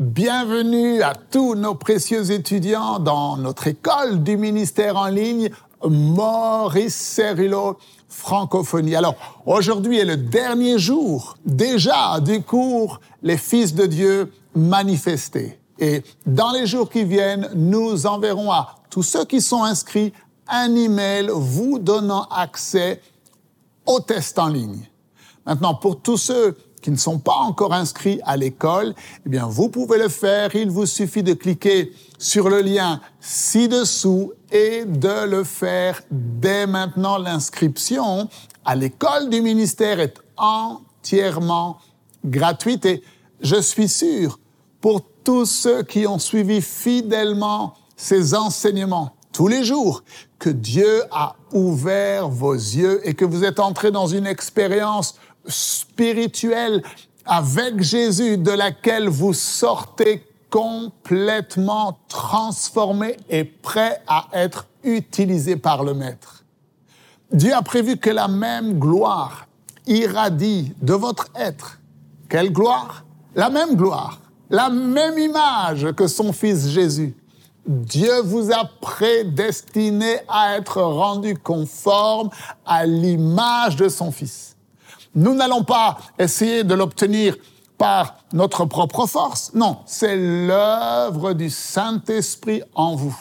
Bienvenue à tous nos précieux étudiants dans notre école du ministère en ligne Maurice Cerullo Francophonie. Alors, aujourd'hui est le dernier jour déjà du cours Les Fils de Dieu manifestés. Et dans les jours qui viennent, nous enverrons à tous ceux qui sont inscrits un email vous donnant accès au test en ligne. Maintenant, pour tous ceux qui ne sont pas encore inscrits à l'école, eh bien, vous pouvez le faire. Il vous suffit de cliquer sur le lien ci-dessous et de le faire dès maintenant. L'inscription à l'école du ministère est entièrement gratuite et je suis sûr, pour tous ceux qui ont suivi fidèlement ces enseignements tous les jours, que Dieu a ouvert vos yeux et que vous êtes entrés dans une expérience spirituelle avec Jésus de laquelle vous sortez complètement transformé et prêt à être utilisé par le Maître. Dieu a prévu que la même gloire irradie de votre être. Quelle gloire? La même gloire, la même image que son Fils Jésus. Dieu vous a prédestiné à être rendu conforme à l'image de son Fils. Nous n'allons pas essayer de l'obtenir par notre propre force. Non, c'est l'œuvre du Saint-Esprit en vous.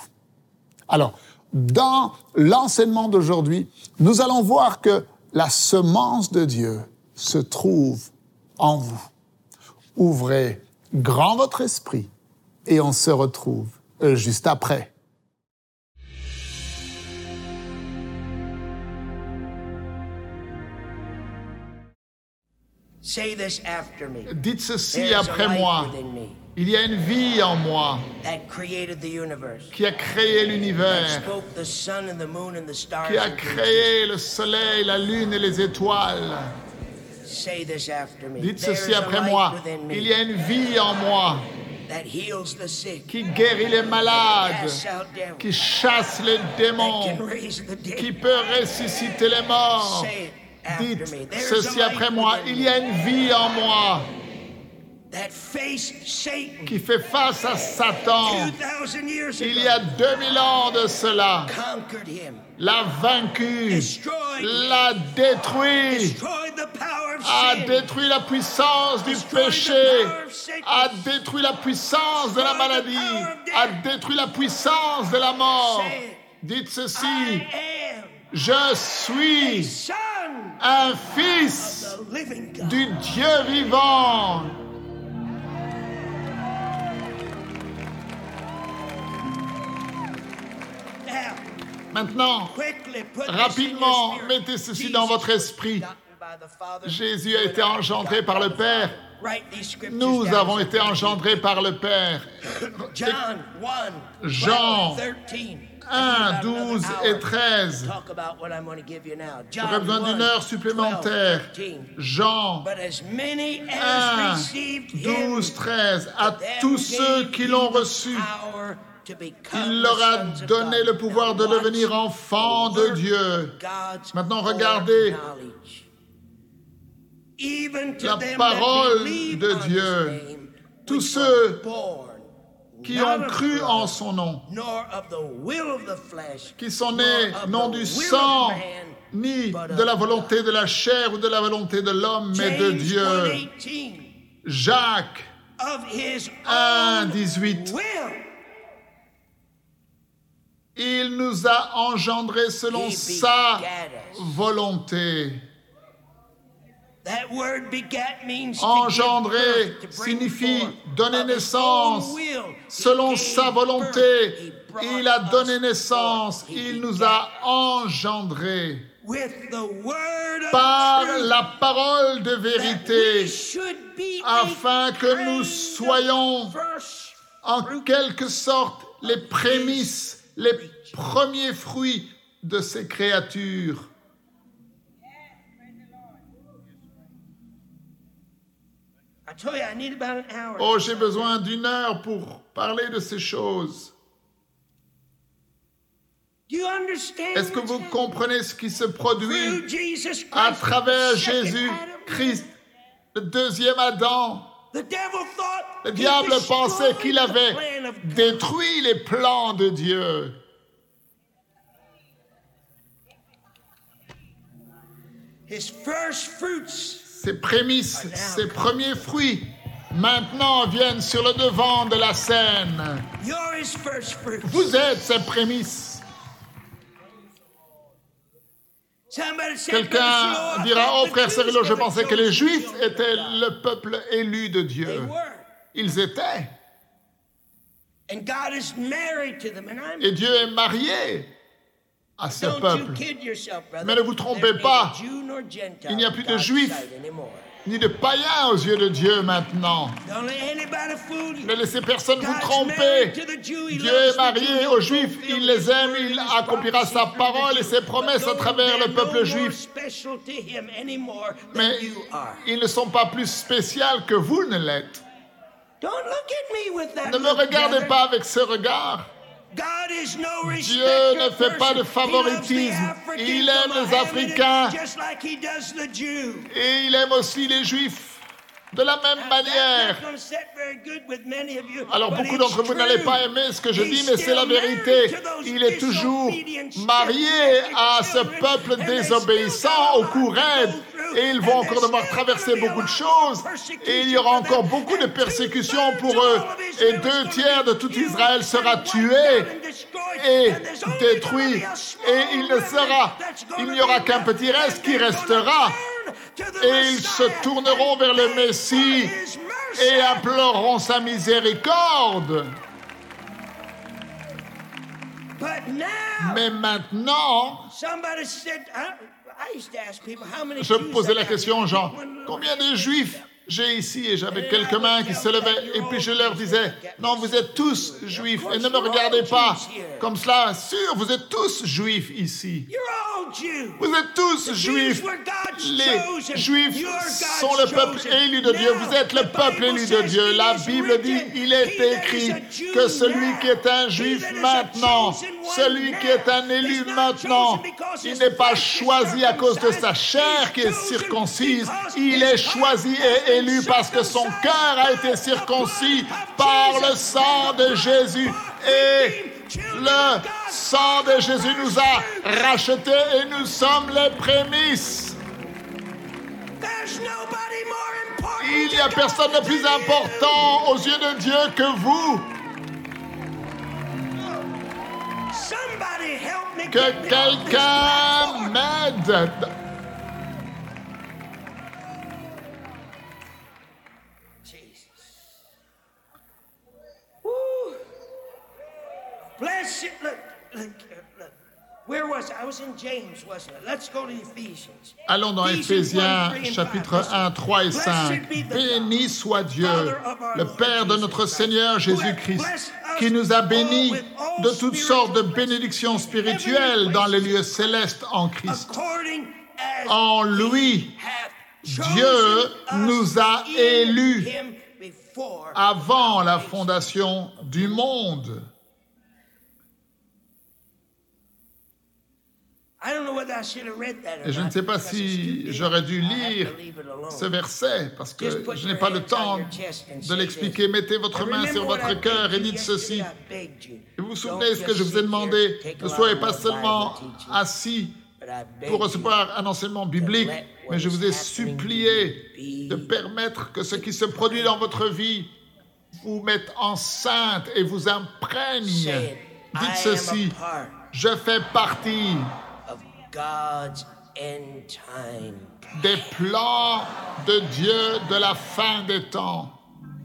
Alors, dans l'enseignement d'aujourd'hui, nous allons voir que la semence de Dieu se trouve en vous. Ouvrez grand votre esprit et on se retrouve juste après. Dites ceci après moi. Il y a une vie en moi qui a créé l'univers, qui a créé le soleil, la lune et les étoiles. Dites ceci après moi. Il y a une vie en moi qui guérit les malades, qui chasse les démons, qui peut ressusciter les morts. Dites ceci après moi, il y a une vie en moi. Qui fait face à Satan. Il y a 2000 ans de cela, l'a vaincu, l'a détruit, a détruit la puissance du péché, a détruit la puissance de la maladie, a détruit la puissance de la mort. Dites ceci, je suis un fils du Dieu vivant. Maintenant, rapidement, mettez ceci dans votre esprit. Jésus a été engendré par le Père. Nous avons été engendrés par le Père. Jean 1, 12 et 13. J'aurais besoin d'une heure supplémentaire. Jean 1, 12, 13. À tous ceux qui l'ont reçu, il leur a donné le pouvoir de devenir enfants de Dieu. Maintenant, regardez la parole de Dieu. Tous ceux qui ont cru en son nom, qui sont nés non du sang, ni de la volonté de la chair ou de la volonté de l'homme, mais de Dieu. Jacques 1, 18. Il nous a engendrés selon sa volonté. Engendrer signifie donner naissance. selon sa volonté. Il a donné naissance, il nous a engendrés par la parole de vérité, afin que nous soyons en quelque sorte les prémices, les premiers fruits de ces créatures. Oh, j'ai besoin d'une heure pour parler de ces choses. Est-ce que vous comprenez ce qui se produit à travers Jésus-Christ, le deuxième Adam? Le diable pensait qu'il avait détruit les plans de Dieu. Ses prémices, ses premiers fruits, maintenant viennent sur le devant de la scène. Vous êtes ses prémices. Quelqu'un dira, oh frère Cyrilo, je pensais que les Juifs étaient le peuple élu de Dieu. Ils étaient. Et Dieu est marié à ce peuple. Mais ne vous trompez pas, il n'y a plus de Juifs ni de païens aux yeux de Dieu maintenant. Ne laissez personne vous tromper. Dieu est marié aux Juifs, il les aime, il accomplira sa parole et ses promesses à travers le peuple juif. Mais ils ne sont pas plus spéciaux que vous ne l'êtes. Ne me regardez pas avec ce regard. Dieu ne fait pas de favoritisme. Il aime les Africains. et il aime aussi les Juifs de la même manière. Alors beaucoup d'entre vous n'allez pas aimer ce que je dis, mais c'est la vérité. Il est toujours marié à ce peuple désobéissant au cou et ils vont encore devoir traverser beaucoup de choses. Et il y aura encore beaucoup de persécutions pour eux. et deux tiers de tout Israël sera tué et détruit. et il ne sera, il n'y aura qu'un petit reste qui restera et ils se tourneront vers le Messie et imploreront sa miséricorde. Mais maintenant, je posais la question aux gens, combien de juifs j'ai ici et j'avais quelques mains qui se levaient et puis je leur disais, non, vous êtes tous juifs et ne me regardez pas comme cela, sûr, vous êtes tous juifs ici. Vous êtes tous juifs. Les juifs sont le peuple élu de Dieu. Vous êtes le peuple élu de Dieu. La Bible dit, il est écrit que celui qui est un juif maintenant, celui qui est un élu maintenant, il n'est pas choisi à cause de sa chair qui est circoncise, il est choisi et élu parce que son cœur a été circoncis par le sang de Jésus. Et le sang de Jésus nous a rachetés et nous sommes les prémices. Il n'y a personne de plus important aux yeux de Dieu que vous. Que quelqu'un m'aide. Allons dans Éphésiens chapitre 1, 3 et 5. Béni soit Dieu, le Père de notre Seigneur Jésus-Christ, qui nous a bénis de toutes sortes de bénédictions spirituelles dans les lieux célestes en Christ. En lui, Dieu nous a élus avant la fondation du monde je ne sais pas si j'aurais dû lire ce verset parce que je n'ai pas le temps de l'expliquer. Mettez votre main sur votre cœur et dites ceci. vous vous souvenez ce que je vous ai demandé? Ne soyez pas seulement assis pour recevoir un enseignement biblique, mais je vous ai supplié de permettre que ce qui se produit dans votre vie vous mette enceinte et vous imprègne. Dites ceci, je fais partie des plans de Dieu de la fin des temps.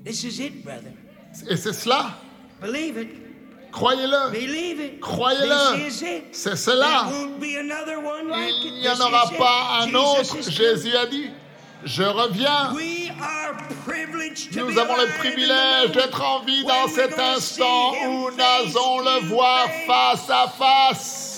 Et c'est cela? Croyez-le. Croyez-le. C'est cela. Il n'y en aura pas un autre. Jésus a dit, je reviens. Nous avons le privilège d'être en vie dans cet instant où nous allons le voir face à face.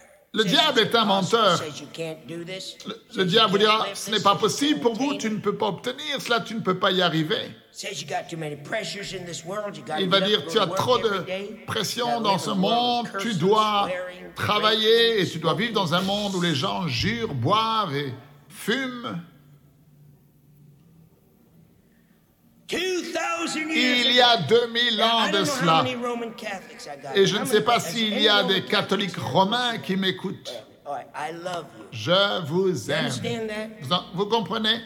Le diable est un menteur. Le, diable vous dira, ce n'est pas possible pour vous, tu ne peux pas obtenir cela, tu ne peux pas y arriver. Il va dire, tu as trop de pression dans ce monde, tu dois travailler et tu dois vivre dans un monde où les gens jurent, boivent et fument. Il y a 2000 ans de cela. Et je ne sais pas s'il y a des catholiques romains qui m'écoutent. Je vous aime. Vous, comprenez?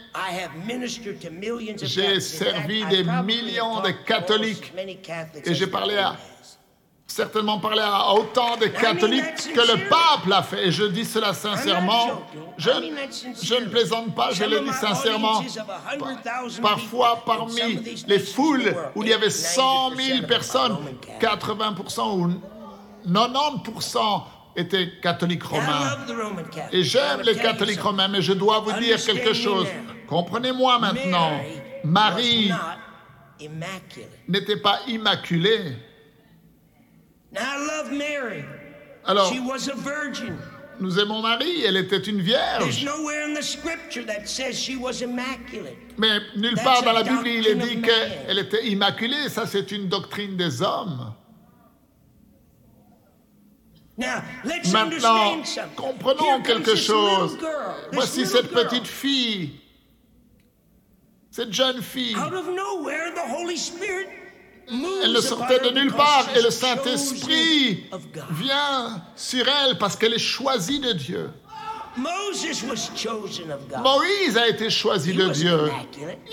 J'ai servi des millions de catholiques. et j'ai parlé à certainement parlé à autant de catholiques que le pape l'a fait. Et je dis cela sincèrement. Je, je ne plaisante pas, je le dis sincèrement. Parfois, parmi les foules où il y avait 100 000 personnes, 80% ou 90% étaient catholiques romains. Et j'aime les catholiques romains, mais je dois vous dire quelque chose. Comprenez-moi maintenant. Marie n'était pas immaculée. Alors, nous aimons Marie, elle était une vierge. Mais nulle part dans la Bible il est dit qu'elle était immaculée. Ça, c'est une doctrine des hommes. Maintenant, comprenons quelque chose. Voici cette petite fille, cette jeune fille. Elle ne sortait de nulle part et le Saint-Esprit vient sur elle parce qu'elle est choisie de Dieu. Moïse a été choisi de Dieu.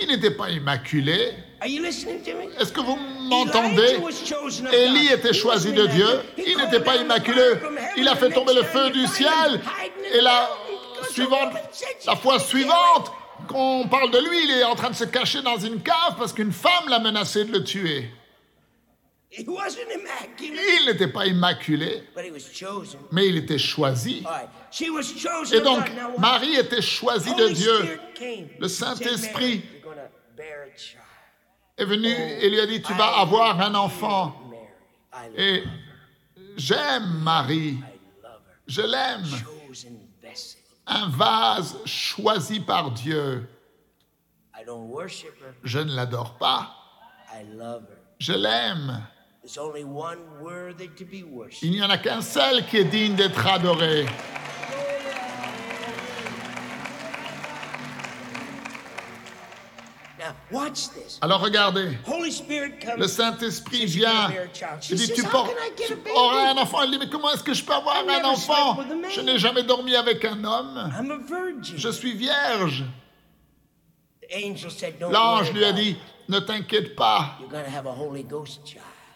Il n'était pas immaculé. Est-ce que vous m'entendez? Élie était choisi de Dieu. Il n'était pas immaculé. Il a fait tomber le feu du ciel. Et la, suivante, la fois suivante qu'on parle de lui, il est en train de se cacher dans une cave parce qu'une femme l'a menacé de le tuer. Il n'était pas immaculé, mais il était choisi. Et donc, Marie était choisie de Dieu. Le Saint-Esprit est venu et lui a dit, tu vas avoir un enfant. Et j'aime Marie. Je l'aime. Un vase choisi par Dieu. Je ne l'adore pas. Je l'aime. Il n'y en a qu'un seul qui est digne d'être adoré. Alors regardez, le Saint-Esprit vient. Il dit, tu, portes, auras un enfant. Elle dit, mais comment est-ce que je peux avoir un enfant? Je n'ai jamais dormi avec un homme. Je suis vierge. L'ange lui a dit, ne t'inquiète pas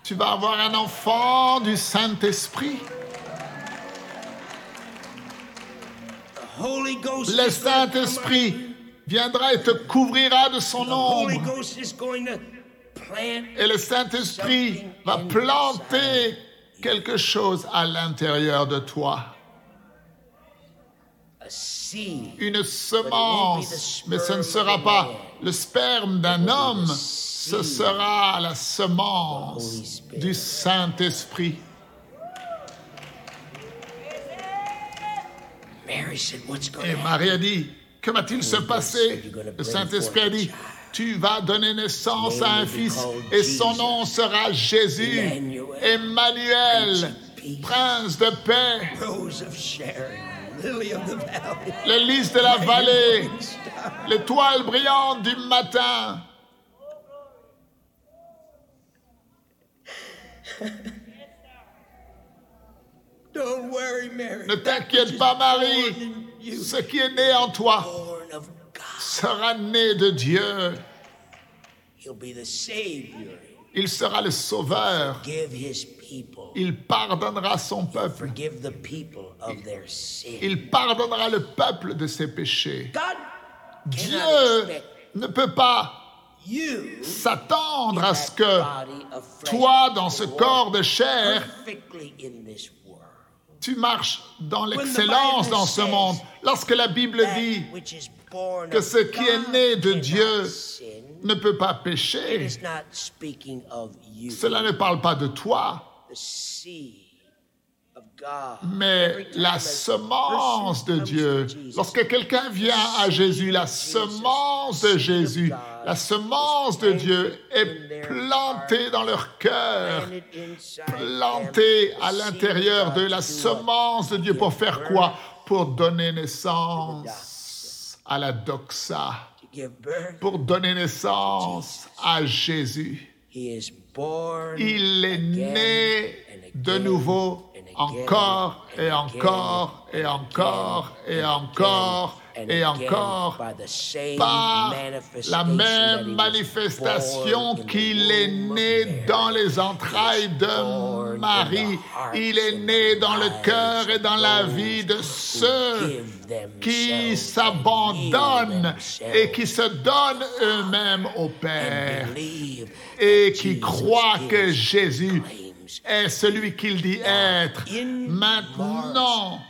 tu vas avoir un enfant du Saint-Esprit. Le Saint-Esprit viendra et te couvrira de son ombre. Et le Saint-Esprit va planter quelque chose à l'intérieur de toi. Une semence, mais ce ne sera pas le sperme d'un homme, ce sera la semence du Saint-Esprit. Et Marie a dit, que va-t-il se passer? Le Saint-Esprit a dit, tu vas donner naissance à un fils et son nom sera Jésus, Emmanuel, prince de paix, lys de la vallée, l'étoile brillante du matin. Ne t'inquiète pas, Marie. Ce qui est né en toi sera né de Dieu. Il sera le sauveur. Il pardonnera son peuple. Il pardonnera le peuple de ses péchés. Dieu ne peut pas s'attendre à ce que toi, dans ce corps de chair, tu marches dans l'excellence dans ce monde. Lorsque la Bible dit que ce qui est né de Dieu ne peut pas pécher, cela ne parle pas de toi. Mais la semence de Dieu. Lorsque quelqu'un vient à Jésus, la semence de Jésus, la semence de Dieu est plantée dans leur cœur, plantée à l'intérieur de la semence de Dieu. Pour faire quoi? Pour donner naissance à la doxa, pour donner naissance à Jésus. Il est né de nouveau encore et encore et encore et encore et encore par la même manifestation qu'il est né dans les entrailles de Marie. Il est né dans le cœur et dans la vie de ceux qui s'abandonnent et qui se donnent eux-mêmes au Père et qui croient que Jésus est celui qu'il dit être? Maintenant,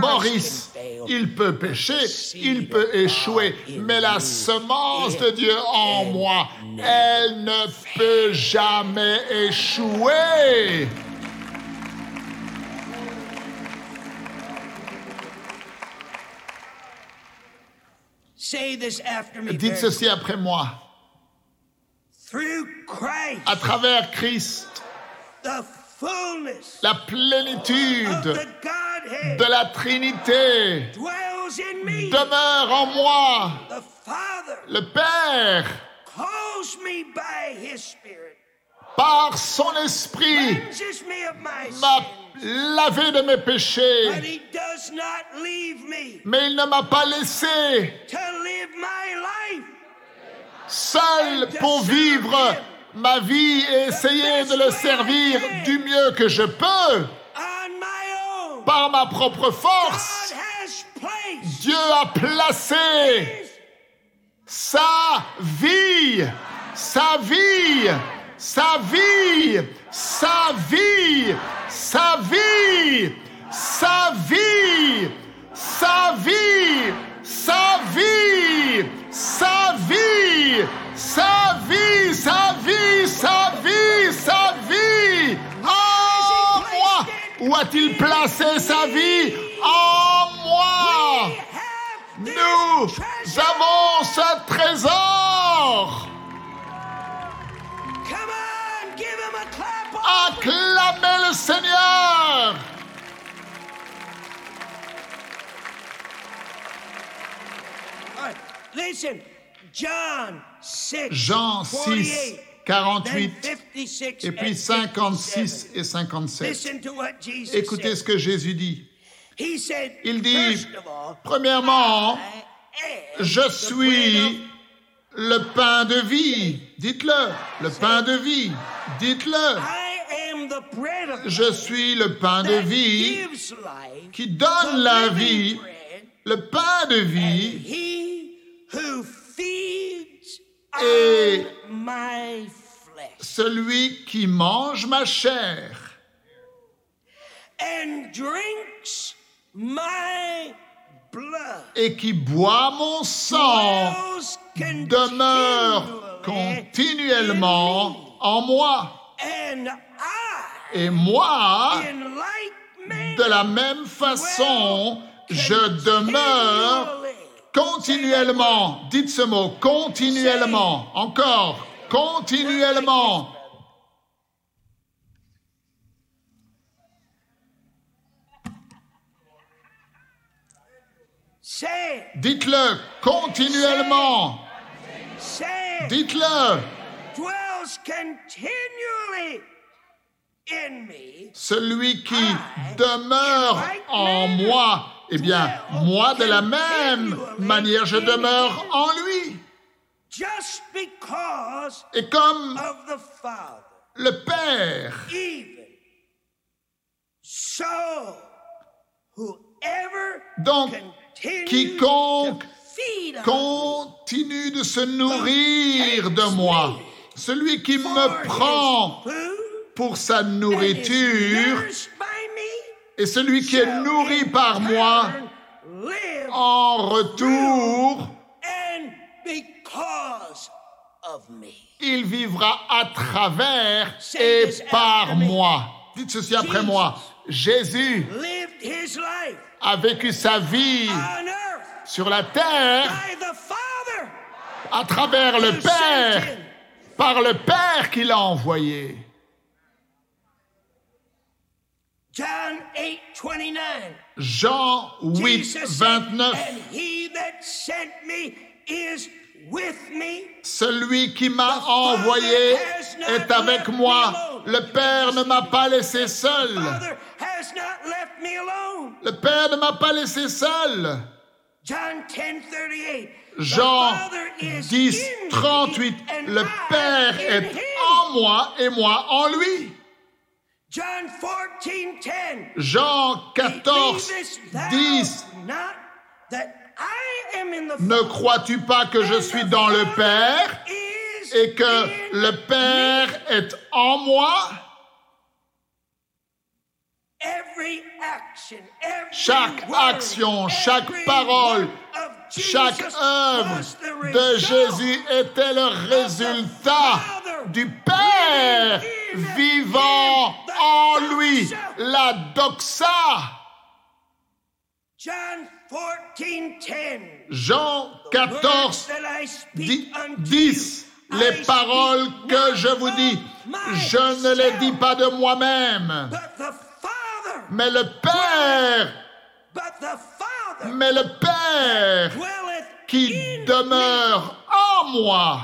Maurice, il peut pécher, il peut échouer, mais la semence de Dieu en moi, elle ne peut jamais échouer. Dites ceci après moi. À travers Christ, la plénitude de la Trinité demeure en moi. Le Père, par son esprit, m'a lavé de mes péchés. Mais il ne m'a pas laissé seul pour vivre ma vie et essayer de le servir du mieux que je peux par ma propre force. Dieu a placé sa vie, sa vie, sa vie, sa vie, sa vie, sa vie, sa vie, sa vie, sa vie, sa vie, a-t-il placé sa vie en moi? Nous avons ce trésor. Acclamez le Seigneur. Listen, John 6, Jean 6, 48 et puis 56 et 57. Écoutez ce que Jésus dit. Il dit, premièrement, je suis le pain de vie. Dites-le, le pain de vie. Dites-le. Je suis le pain de vie qui donne la vie, le pain de vie et celui qui mange ma chair. Et qui boit mon sang demeure continuellement en moi. Et moi, de la même façon, je demeure Continuellement, dites ce mot, continuellement, encore, continuellement. Dites-le continuellement. Dites-le. Celui qui demeure en moi eh bien, moi, de la même manière, je demeure en lui. Et comme le Père, donc, quiconque continue de se nourrir de moi, celui qui me prend pour sa nourriture, et celui qui est nourri par moi en retour, il vivra à travers et par moi. Dites ceci après moi. Jésus a vécu sa vie sur la terre à travers le Père, par le Père qui l'a envoyé. Jean 8, 29. Celui qui m'a envoyé est avec moi. Le Père ne m'a pas laissé seul. Le Père ne m'a pas laissé seul. Jean 10, 38. Le Père est en moi et moi en lui. Jean 14, 10. Ne crois-tu pas que je suis dans le Père et que le Père est en moi? Chaque action, chaque parole, chaque œuvre de Jésus était le résultat du Père vivant en lui, la doxa. Jean 14, 10. Les paroles que je vous dis, je ne les dis pas de moi-même, mais le Père, mais le Père qui demeure en moi,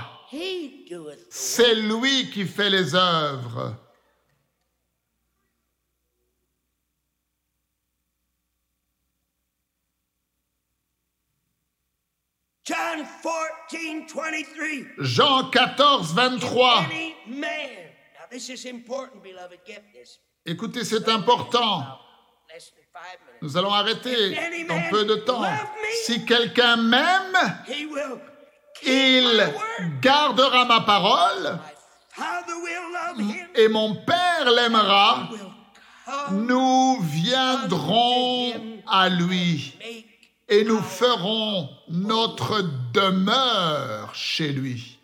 c'est lui qui fait les œuvres. John 14, 23. Jean 14, 23. Écoutez, c'est important. Nous allons arrêter dans peu de temps. Si quelqu'un m'aime, il gardera ma parole et mon Père l'aimera. Nous viendrons à lui et nous ferons notre demeure chez lui.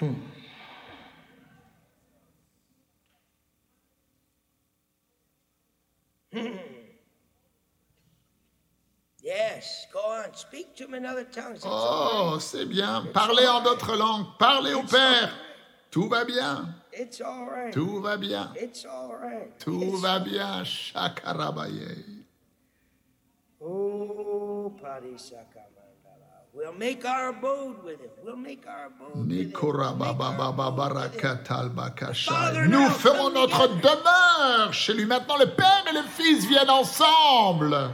Hmm. Yes, go on. Speak to him in other tongues. Oh, c'est bien. Parlez en d'autres langues. Parlez au Père. Tout va bien. It's all right. Tout va bien. It's all right. Tout va bien. Shakarabaye. Oh, Parisakamandala. We'll make our abode with him. We'll make our abode with him. Nous ferons notre demeure chez lui. Maintenant, le Père et le Fils viennent ensemble.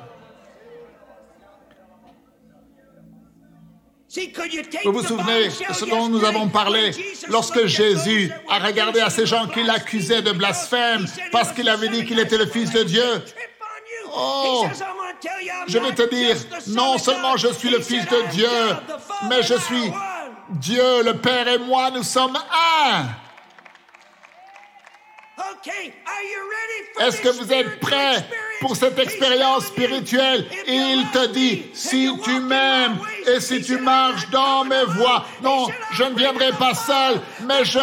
Vous vous souvenez de ce dont nous avons parlé lorsque Jésus a regardé à ces gens qui l'accusaient de blasphème parce qu'il avait dit qu'il était le Fils de Dieu. Oh, je vais te dire, non seulement je suis le Fils de Dieu, mais je suis Dieu, le Père et moi, nous sommes un. Est-ce que vous êtes prêts pour cette expérience spirituelle? Il te dit, si tu m'aimes et si tu marches dans mes voies, non, je ne viendrai pas seul, mais je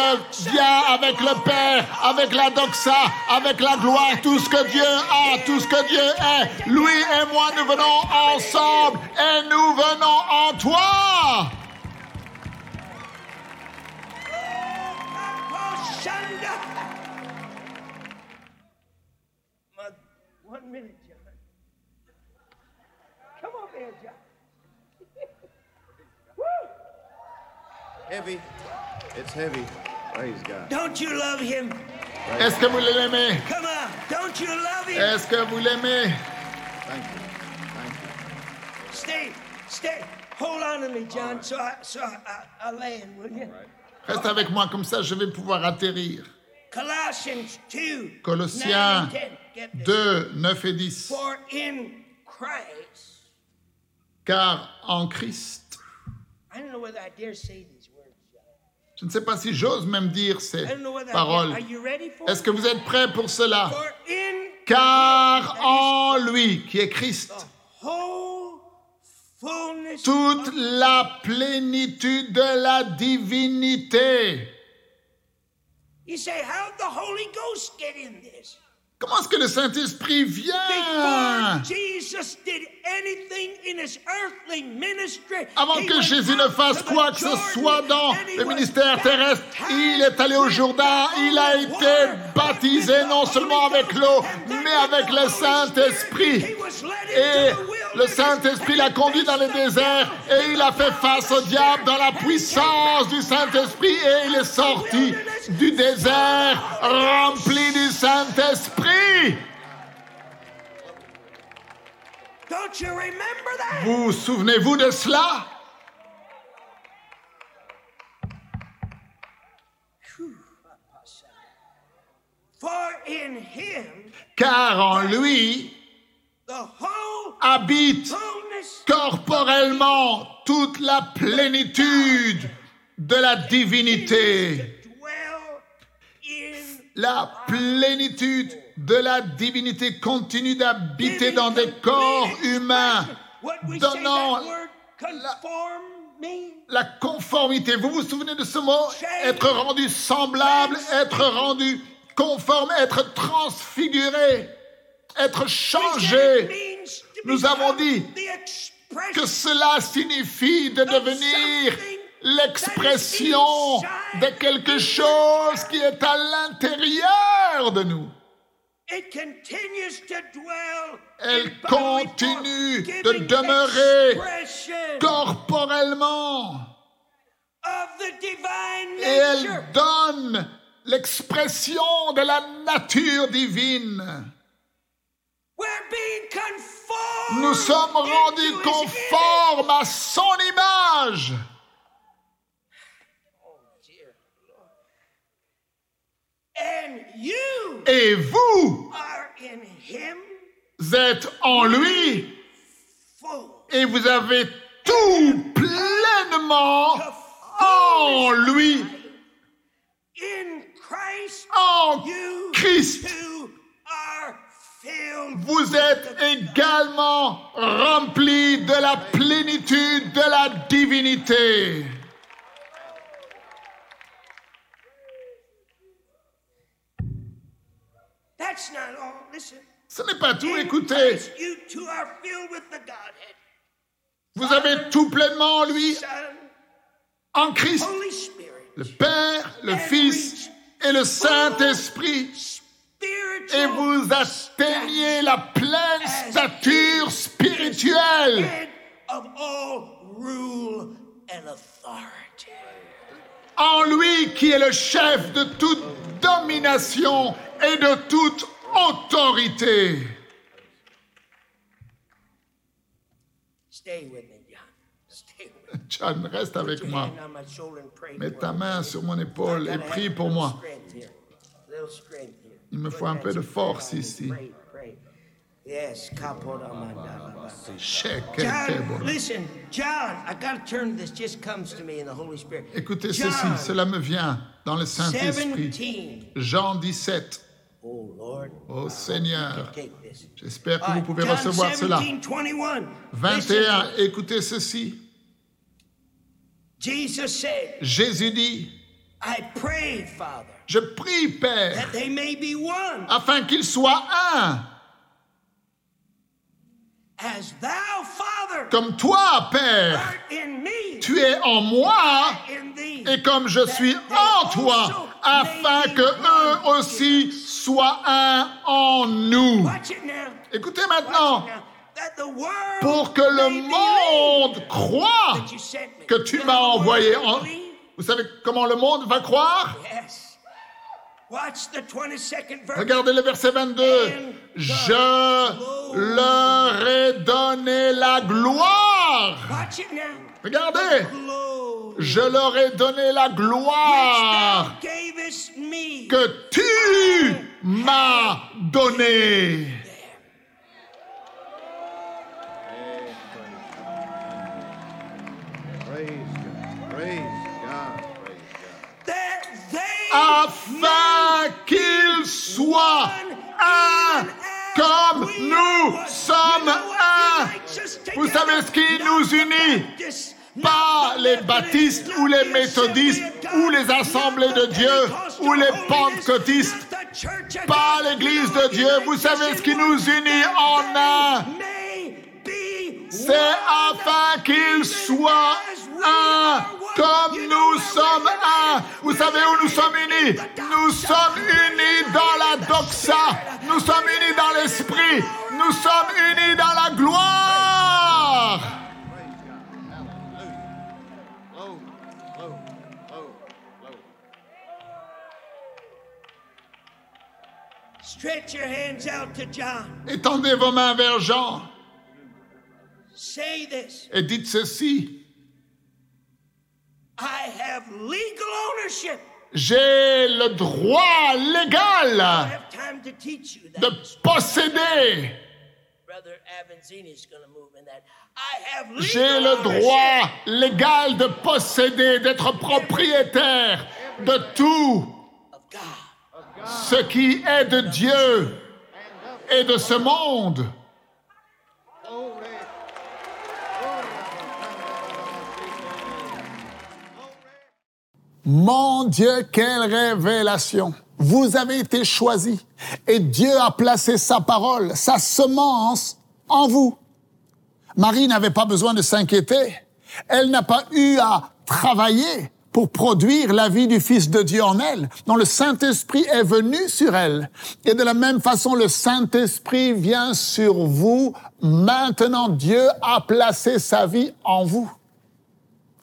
viens avec le Père, avec la doxa, avec la gloire, tout ce que Dieu a, tout ce que Dieu est. Lui et moi, nous venons ensemble et nous venons en toi. Heavy. It's heavy. Praise God. Don't you love him? Est-ce que vous l'aimez? Come on. Don't you love him? Est-ce que vous l'aimez? Thank you. Thank you. Stay. Stay. Hold on to me, John, right. so I, so I, I, I land, will you? Reste avec moi, comme ça je vais pouvoir atterrir. Colossians 2, Colossiens 2, 9 et 10. For in Christ, Car en Christ, I don't know whether I dare say this. Je ne sais pas si j'ose même dire ces paroles. Est-ce que vous êtes prêts pour cela? Car en lui, qui est Christ, toute la plénitude de la divinité. You say, how the Holy Ghost get in this? Comment est-ce que le Saint-Esprit vient? Avant que Jésus ne fasse quoi que ce soit dans le ministère terrestre, il est allé au Jourdain, il a été baptisé non seulement avec l'eau, mais avec le Saint-Esprit. Et le Saint-Esprit l'a conduit dans le désert et il a fait face au diable dans la puissance du Saint-Esprit et il est sorti du désert rempli du Saint-Esprit. Vous souvenez-vous de cela? Car en lui habite corporellement toute la plénitude de la divinité. la plénitude de la divinité continue d'habiter dans des corps humains, donnant la, conformité. Vous vous souvenez de ce mot? Être rendu semblable, être rendu conforme, être transfiguré, être changé. Nous avons dit que cela signifie de devenir l'expression de quelque chose qui est à l'intérieur de nous. Elle continue de demeurer corporellement. Et elle donne l'expression de la nature divine. Nous sommes rendus conformes à son image. Et vous êtes en lui. et vous avez tout pleinement en lui. En Christ, vous êtes également rempli de la plénitude de la divinité. Ce n'est pas tout, écoutez. Vous avez tout pleinement en lui, en Christ, le Père, le Fils et le Saint-Esprit. Et vous atteignez la pleine stature spirituelle. En lui qui est le chef de toute domination et de toute autorité. John, reste avec moi. Mets ta main sur mon épaule et prie pour moi. Il me faut un peu de force ici. Yes, Écoutez ceci, cela me vient dans le Saint-Esprit. Jean 17. Oh Seigneur, j'espère que vous pouvez recevoir cela. 21, écoutez ceci. Jésus dit, je prie, Père, afin qu'ils soient un. Comme toi, Père, tu es en moi et comme je suis en toi, afin que eux aussi soient un en nous. Écoutez maintenant, pour que le monde croit que tu m'as envoyé. En... Vous savez comment le monde va croire? Regardez le verset 22. Je leur ai donné la gloire. Regardez. Je leur ai donné la gloire que tu m'as donnée. Afin qu'il soit un comme nous sommes un. Vous savez ce qui nous unit? Pas les baptistes ou les méthodistes ou les assemblées de Dieu ou les pentecôtistes, pas l'église de Dieu. Vous savez ce qui nous unit en un C'est afin qu'il soit un comme nous sommes un. Vous savez où nous sommes unis? Nous sommes unis dans la doxa. Nous sommes unis dans l'esprit. Nous sommes unis dans la gloire. Stretch your hands out to John. Étendez vos mains vers Jean. Say this. Et dites ceci. J'ai le droit légal de posséder. J'ai le droit légal de posséder, d'être propriétaire de tout ce qui est de Dieu et de ce monde. Mon Dieu, quelle révélation. Vous avez été choisi et Dieu a placé sa parole, sa semence en vous. Marie n'avait pas besoin de s'inquiéter. Elle n'a pas eu à travailler pour produire la vie du Fils de Dieu en elle, dont le Saint-Esprit est venu sur elle. Et de la même façon, le Saint-Esprit vient sur vous. Maintenant, Dieu a placé sa vie en vous.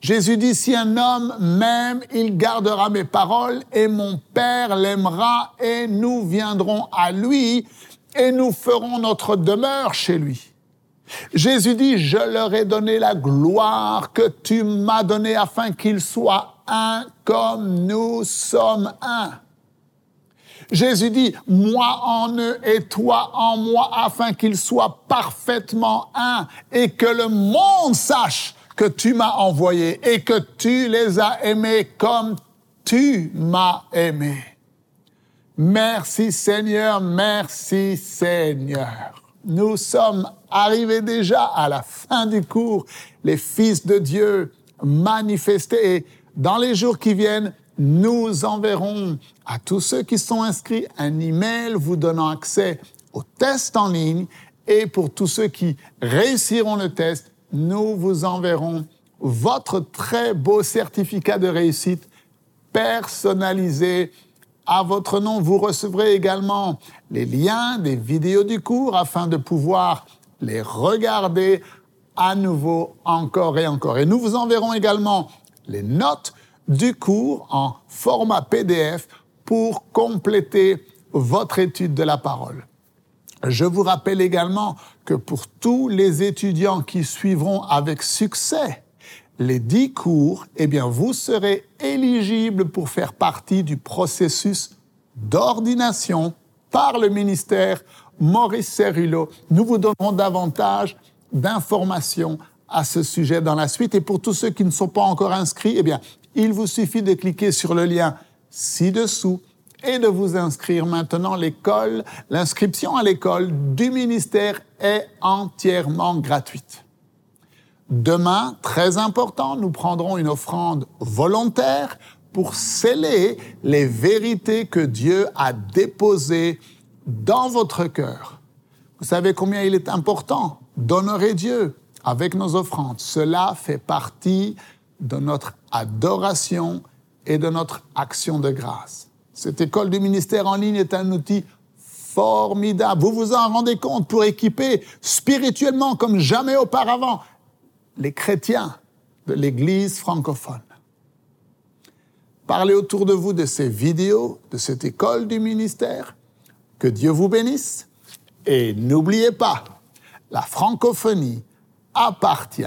Jésus dit, si un homme m'aime, il gardera mes paroles et mon Père l'aimera et nous viendrons à lui et nous ferons notre demeure chez lui. Jésus dit, je leur ai donné la gloire que tu m'as donnée afin qu'ils soient un comme nous sommes un. Jésus dit, moi en eux et toi en moi, afin qu'ils soient parfaitement un et que le monde sache que tu m'as envoyé et que tu les as aimés comme tu m'as aimé. Merci Seigneur, merci Seigneur. Nous sommes arrivés déjà à la fin du cours, les fils de Dieu manifestés et dans les jours qui viennent, nous enverrons à tous ceux qui sont inscrits un email vous donnant accès au test en ligne et pour tous ceux qui réussiront le test, nous vous enverrons votre très beau certificat de réussite personnalisé à votre nom. Vous recevrez également les liens des vidéos du cours afin de pouvoir les regarder à nouveau encore et encore. Et nous vous enverrons également les notes du cours en format PDF pour compléter votre étude de la parole. Je vous rappelle également que pour tous les étudiants qui suivront avec succès les dix cours, eh bien, vous serez éligible pour faire partie du processus d'ordination par le ministère Maurice Cerullo. Nous vous donnerons davantage d'informations à ce sujet dans la suite. Et pour tous ceux qui ne sont pas encore inscrits, eh bien, il vous suffit de cliquer sur le lien ci-dessous et de vous inscrire maintenant. L'école, l'inscription à l'école du ministère est entièrement gratuite. Demain, très important, nous prendrons une offrande volontaire pour sceller les vérités que Dieu a déposées dans votre cœur. Vous savez combien il est important d'honorer Dieu avec nos offrandes. Cela fait partie de notre adoration et de notre action de grâce. Cette école du ministère en ligne est un outil formidable. Vous vous en rendez compte pour équiper spirituellement comme jamais auparavant les chrétiens de l'Église francophone. Parlez autour de vous de ces vidéos, de cette école du ministère. Que Dieu vous bénisse. Et n'oubliez pas, la francophonie appartient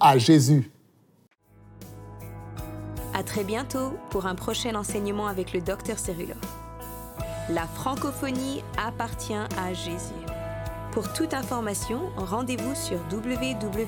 à Jésus. À très bientôt pour un prochain enseignement avec le docteur Cérulo. La francophonie appartient à Jésus. Pour toute information, rendez-vous sur www.mcwe.fr.